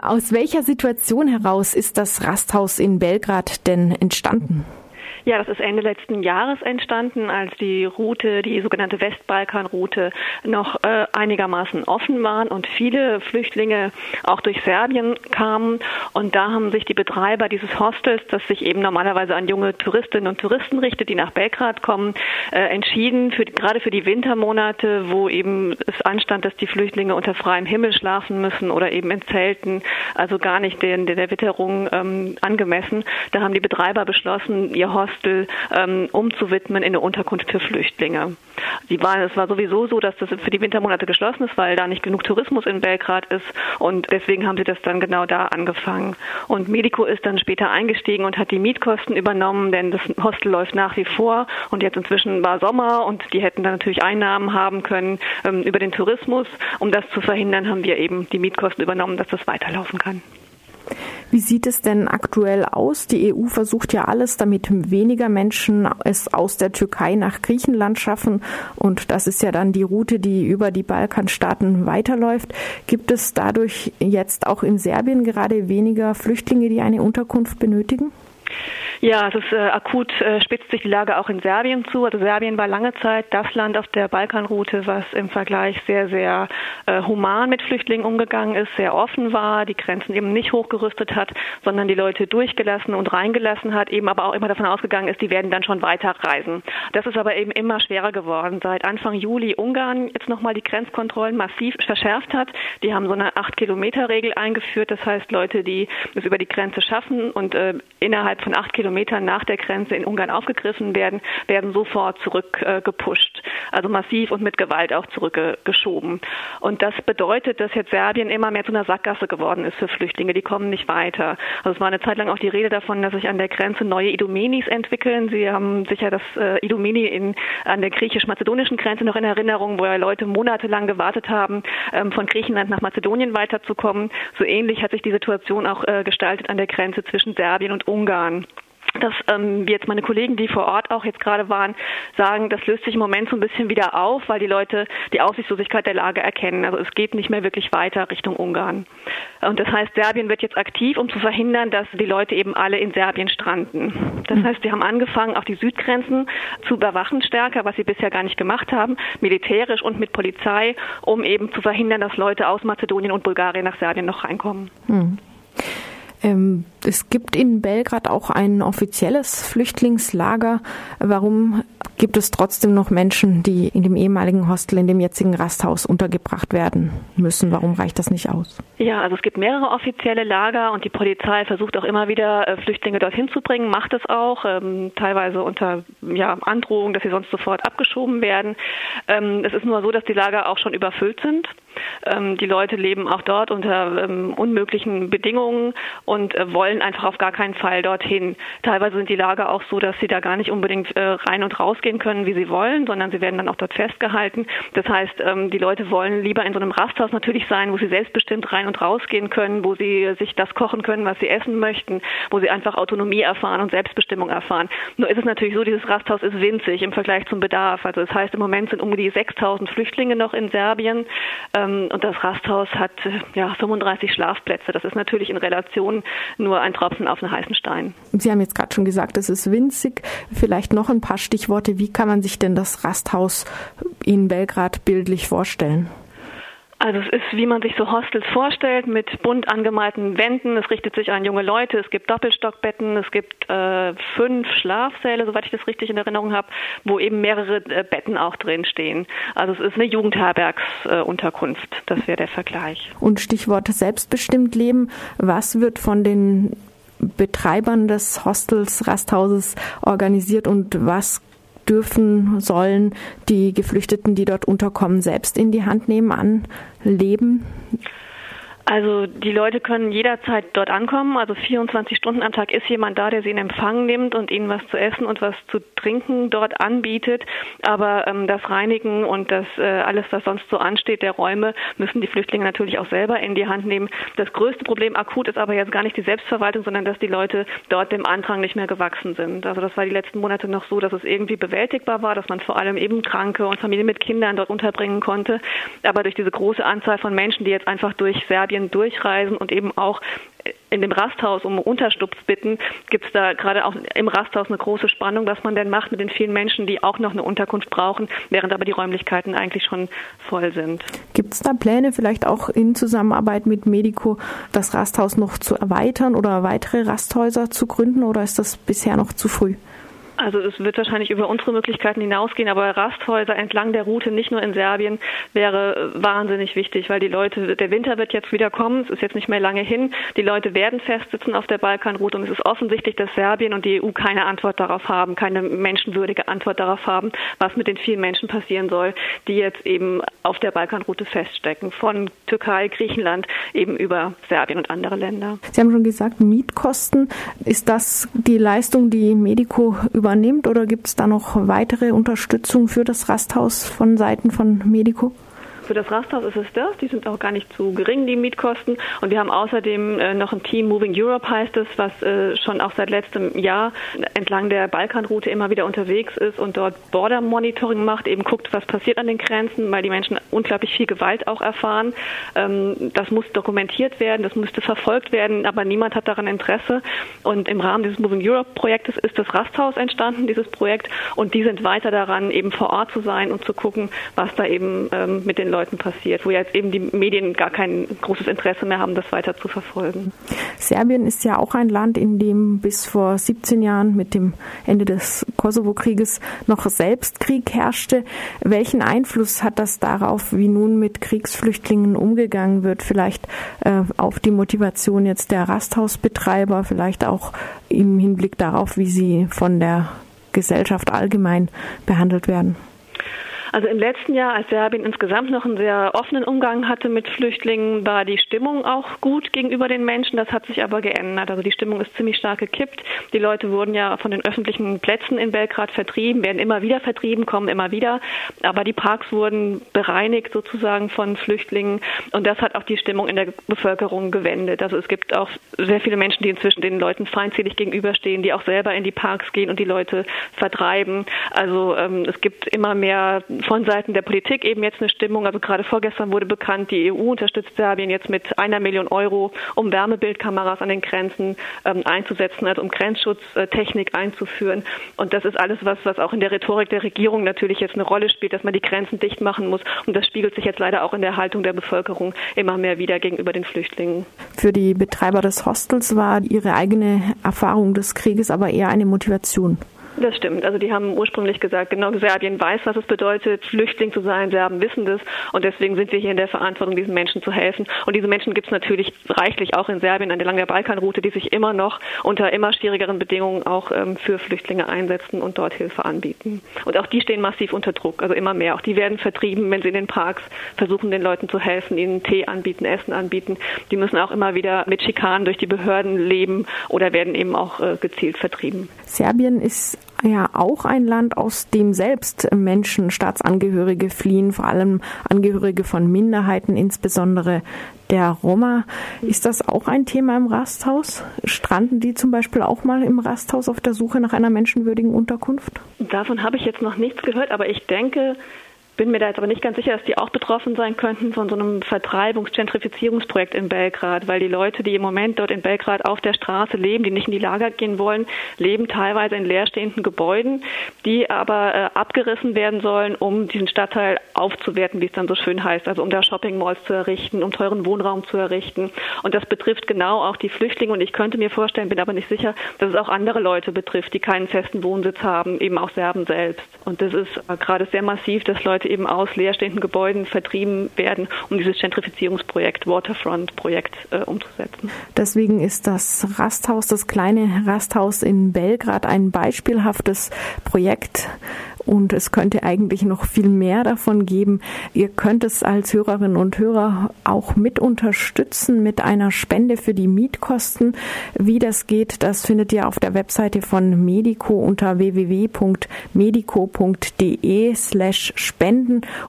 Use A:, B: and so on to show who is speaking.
A: Aus welcher Situation heraus ist das Rasthaus in Belgrad denn entstanden?
B: Ja, das ist Ende letzten Jahres entstanden, als die Route, die sogenannte Westbalkanroute, noch äh, einigermaßen offen waren und viele Flüchtlinge auch durch Serbien kamen. Und da haben sich die Betreiber dieses Hostels, das sich eben normalerweise an junge Touristinnen und Touristen richtet, die nach Belgrad kommen, äh, entschieden, für, gerade für die Wintermonate, wo eben es anstand, dass die Flüchtlinge unter freiem Himmel schlafen müssen oder eben in Zelten, also gar nicht den, der Witterung ähm, angemessen. Da haben die Betreiber beschlossen, ihr Hostel Hostel ähm, umzuwidmen in eine Unterkunft für Flüchtlinge. Sie waren, es war sowieso so, dass das für die Wintermonate geschlossen ist, weil da nicht genug Tourismus in Belgrad ist und deswegen haben sie das dann genau da angefangen. Und Medico ist dann später eingestiegen und hat die Mietkosten übernommen, denn das Hostel läuft nach wie vor und jetzt inzwischen war Sommer und die hätten dann natürlich Einnahmen haben können ähm, über den Tourismus. Um das zu verhindern, haben wir eben die Mietkosten übernommen, dass das weiterlaufen kann.
A: Wie sieht es denn aktuell aus? Die EU versucht ja alles, damit weniger Menschen es aus der Türkei nach Griechenland schaffen. Und das ist ja dann die Route, die über die Balkanstaaten weiterläuft. Gibt es dadurch jetzt auch in Serbien gerade weniger Flüchtlinge, die eine Unterkunft benötigen?
B: Ja, es ist äh, akut äh, spitzt sich die Lage auch in Serbien zu. Also Serbien war lange Zeit das Land auf der Balkanroute, was im Vergleich sehr, sehr äh, human mit Flüchtlingen umgegangen ist, sehr offen war, die Grenzen eben nicht hochgerüstet hat, sondern die Leute durchgelassen und reingelassen hat, eben aber auch immer davon ausgegangen ist, die werden dann schon weiterreisen. Das ist aber eben immer schwerer geworden. Seit Anfang Juli Ungarn jetzt nochmal die Grenzkontrollen massiv verschärft hat. Die haben so eine 8-Kilometer-Regel eingeführt. Das heißt, Leute, die es über die Grenze schaffen und äh, innerhalb von acht Kilometern Kilometern nach der Grenze in Ungarn aufgegriffen werden, werden sofort zurückgepusht. Äh, also massiv und mit Gewalt auch zurückgeschoben. Und das bedeutet, dass jetzt Serbien immer mehr zu einer Sackgasse geworden ist für Flüchtlinge. Die kommen nicht weiter. Also es war eine Zeit lang auch die Rede davon, dass sich an der Grenze neue Idomenis entwickeln. Sie haben sicher das äh, Idomeni in, an der griechisch-mazedonischen Grenze noch in Erinnerung, wo ja Leute monatelang gewartet haben, ähm, von Griechenland nach Mazedonien weiterzukommen. So ähnlich hat sich die Situation auch äh, gestaltet an der Grenze zwischen Serbien und Ungarn dass ähm, wie jetzt meine Kollegen, die vor Ort auch jetzt gerade waren, sagen, das löst sich im Moment so ein bisschen wieder auf, weil die Leute die Aussichtslosigkeit der Lage erkennen. Also es geht nicht mehr wirklich weiter Richtung Ungarn. Und das heißt, Serbien wird jetzt aktiv, um zu verhindern, dass die Leute eben alle in Serbien stranden. Das heißt, sie haben angefangen, auch die Südgrenzen zu überwachen stärker, was sie bisher gar nicht gemacht haben, militärisch und mit Polizei, um eben zu verhindern, dass Leute aus Mazedonien und Bulgarien nach Serbien noch reinkommen. Hm.
A: Ähm, es gibt in Belgrad auch ein offizielles Flüchtlingslager. Warum gibt es trotzdem noch Menschen, die in dem ehemaligen Hostel, in dem jetzigen Rasthaus untergebracht werden müssen? Warum reicht das nicht aus?
B: Ja, also es gibt mehrere offizielle Lager und die Polizei versucht auch immer wieder äh, Flüchtlinge dorthin zu bringen, macht es auch, ähm, teilweise unter ja, Androhung, dass sie sonst sofort abgeschoben werden. Ähm, es ist nur so, dass die Lager auch schon überfüllt sind. Ähm, die Leute leben auch dort unter ähm, unmöglichen Bedingungen und äh, wollen einfach auf gar keinen Fall dorthin. Teilweise sind die Lager auch so, dass sie da gar nicht unbedingt äh, rein und rausgehen können, wie sie wollen, sondern sie werden dann auch dort festgehalten. Das heißt, ähm, die Leute wollen lieber in so einem Rasthaus natürlich sein, wo sie selbstbestimmt rein und rausgehen können, wo sie sich das kochen können, was sie essen möchten, wo sie einfach Autonomie erfahren und Selbstbestimmung erfahren. Nur ist es natürlich so, dieses Rasthaus ist winzig im Vergleich zum Bedarf. Also das heißt, im Moment sind um die 6000 Flüchtlinge noch in Serbien. Ähm, und das Rasthaus hat ja 35 Schlafplätze. Das ist natürlich in Relation nur ein Tropfen auf einen heißen Stein.
A: Sie haben jetzt gerade schon gesagt, es ist winzig. Vielleicht noch ein paar Stichworte. Wie kann man sich denn das Rasthaus in Belgrad bildlich vorstellen?
B: Also es ist, wie man sich so Hostels vorstellt, mit bunt angemalten Wänden. Es richtet sich an junge Leute. Es gibt Doppelstockbetten. Es gibt äh, fünf Schlafsäle, soweit ich das richtig in Erinnerung habe, wo eben mehrere äh, Betten auch drin stehen. Also es ist eine Jugendherbergsunterkunft. Äh, das wäre der Vergleich.
A: Und Stichwort selbstbestimmt leben. Was wird von den Betreibern des Hostels, Rasthauses organisiert und was dürfen, sollen die Geflüchteten, die dort unterkommen, selbst in die Hand nehmen, anleben?
B: Also die Leute können jederzeit dort ankommen. Also 24 Stunden am Tag ist jemand da, der sie in Empfang nimmt und ihnen was zu essen und was zu trinken dort anbietet. Aber ähm, das Reinigen und das äh, alles, was sonst so ansteht, der Räume, müssen die Flüchtlinge natürlich auch selber in die Hand nehmen. Das größte Problem akut ist aber jetzt gar nicht die Selbstverwaltung, sondern dass die Leute dort dem Andrang nicht mehr gewachsen sind. Also das war die letzten Monate noch so, dass es irgendwie bewältigbar war, dass man vor allem eben Kranke und Familien mit Kindern dort unterbringen konnte. Aber durch diese große Anzahl von Menschen, die jetzt einfach durch Serbien Serbien durchreisen und eben auch in dem Rasthaus um Unterstupps bitten, gibt es da gerade auch im Rasthaus eine große Spannung, was man denn macht mit den vielen Menschen, die auch noch eine Unterkunft brauchen, während aber die Räumlichkeiten eigentlich schon voll sind.
A: Gibt es da Pläne, vielleicht auch in Zusammenarbeit mit Medico, das Rasthaus noch zu erweitern oder weitere Rasthäuser zu gründen oder ist das bisher noch zu früh?
B: Also es wird wahrscheinlich über unsere Möglichkeiten hinausgehen, aber Rasthäuser entlang der Route, nicht nur in Serbien, wäre wahnsinnig wichtig, weil die Leute, der Winter wird jetzt wieder kommen, es ist jetzt nicht mehr lange hin, die Leute werden festsitzen auf der Balkanroute und es ist offensichtlich, dass Serbien und die EU keine Antwort darauf haben, keine menschenwürdige Antwort darauf haben, was mit den vielen Menschen passieren soll, die jetzt eben auf der Balkanroute feststecken, von Türkei, Griechenland, eben über Serbien und andere Länder.
A: Sie haben schon gesagt, Mietkosten, ist das die Leistung, die Medico über übernimmt oder gibt es da noch weitere Unterstützung für das Rasthaus von Seiten von Medico?
B: Für das Rasthaus ist es das. Die sind auch gar nicht zu gering, die Mietkosten. Und wir haben außerdem äh, noch ein Team, Moving Europe heißt es, was äh, schon auch seit letztem Jahr entlang der Balkanroute immer wieder unterwegs ist und dort Border Monitoring macht, eben guckt, was passiert an den Grenzen, weil die Menschen unglaublich viel Gewalt auch erfahren. Ähm, das muss dokumentiert werden, das müsste verfolgt werden, aber niemand hat daran Interesse. Und im Rahmen dieses Moving Europe Projektes ist das Rasthaus entstanden, dieses Projekt. Und die sind weiter daran, eben vor Ort zu sein und zu gucken, was da eben ähm, mit den Leuten Leuten passiert, wo jetzt eben die Medien gar kein großes Interesse mehr haben, das weiter zu verfolgen.
A: Serbien ist ja auch ein Land, in dem bis vor 17 Jahren mit dem Ende des Kosovo-Krieges noch selbst Krieg herrschte. Welchen Einfluss hat das darauf, wie nun mit Kriegsflüchtlingen umgegangen wird? Vielleicht äh, auf die Motivation jetzt der Rasthausbetreiber, vielleicht auch im Hinblick darauf, wie sie von der Gesellschaft allgemein behandelt werden?
B: Also im letzten Jahr, als Serbien insgesamt noch einen sehr offenen Umgang hatte mit Flüchtlingen, war die Stimmung auch gut gegenüber den Menschen. Das hat sich aber geändert. Also die Stimmung ist ziemlich stark gekippt. Die Leute wurden ja von den öffentlichen Plätzen in Belgrad vertrieben, werden immer wieder vertrieben, kommen immer wieder. Aber die Parks wurden bereinigt sozusagen von Flüchtlingen. Und das hat auch die Stimmung in der Bevölkerung gewendet. Also es gibt auch sehr viele Menschen, die inzwischen den Leuten feindselig gegenüberstehen, die auch selber in die Parks gehen und die Leute vertreiben. Also ähm, es gibt immer mehr von Seiten der Politik eben jetzt eine Stimmung. Also gerade vorgestern wurde bekannt, die EU unterstützt Serbien jetzt mit einer Million Euro, um Wärmebildkameras an den Grenzen ähm, einzusetzen, also um Grenzschutztechnik einzuführen. Und das ist alles was, was auch in der Rhetorik der Regierung natürlich jetzt eine Rolle spielt, dass man die Grenzen dicht machen muss. Und das spiegelt sich jetzt leider auch in der Haltung der Bevölkerung immer mehr wieder gegenüber den Flüchtlingen.
A: Für die Betreiber des Hostels war ihre eigene Erfahrung des Krieges aber eher eine Motivation.
B: Das stimmt. Also die haben ursprünglich gesagt, genau Serbien weiß, was es bedeutet, Flüchtling zu sein. Serben wissen das und deswegen sind wir hier in der Verantwortung, diesen Menschen zu helfen. Und diese Menschen gibt es natürlich reichlich auch in Serbien entlang der Balkanroute, die sich immer noch unter immer schwierigeren Bedingungen auch ähm, für Flüchtlinge einsetzen und dort Hilfe anbieten. Und auch die stehen massiv unter Druck, also immer mehr. Auch die werden vertrieben, wenn sie in den Parks versuchen, den Leuten zu helfen, ihnen Tee anbieten, Essen anbieten. Die müssen auch immer wieder mit Schikanen durch die Behörden leben oder werden eben auch äh, gezielt vertrieben.
A: Serbien ist ja auch ein Land, aus dem selbst Menschen, Staatsangehörige fliehen, vor allem Angehörige von Minderheiten, insbesondere der Roma. Ist das auch ein Thema im Rasthaus? Stranden die zum Beispiel auch mal im Rasthaus auf der Suche nach einer menschenwürdigen Unterkunft?
B: Davon habe ich jetzt noch nichts gehört, aber ich denke, bin mir da jetzt aber nicht ganz sicher, dass die auch betroffen sein könnten von so einem Vertreibungs-, Gentrifizierungsprojekt in Belgrad, weil die Leute, die im Moment dort in Belgrad auf der Straße leben, die nicht in die Lager gehen wollen, leben teilweise in leerstehenden Gebäuden, die aber äh, abgerissen werden sollen, um diesen Stadtteil aufzuwerten, wie es dann so schön heißt, also um da Shopping-Malls zu errichten, um teuren Wohnraum zu errichten. Und das betrifft genau auch die Flüchtlinge und ich könnte mir vorstellen, bin aber nicht sicher, dass es auch andere Leute betrifft, die keinen festen Wohnsitz haben, eben auch Serben selbst. Und das ist äh, gerade sehr massiv, dass Leute eben aus leerstehenden Gebäuden vertrieben werden, um dieses Gentrifizierungsprojekt, Waterfront-Projekt äh, umzusetzen.
A: Deswegen ist das Rasthaus, das kleine Rasthaus in Belgrad, ein beispielhaftes Projekt, und es könnte eigentlich noch viel mehr davon geben. Ihr könnt es als Hörerinnen und Hörer auch mit unterstützen mit einer Spende für die Mietkosten. Wie das geht, das findet ihr auf der Webseite von Medico unter www.medico.de slash spenden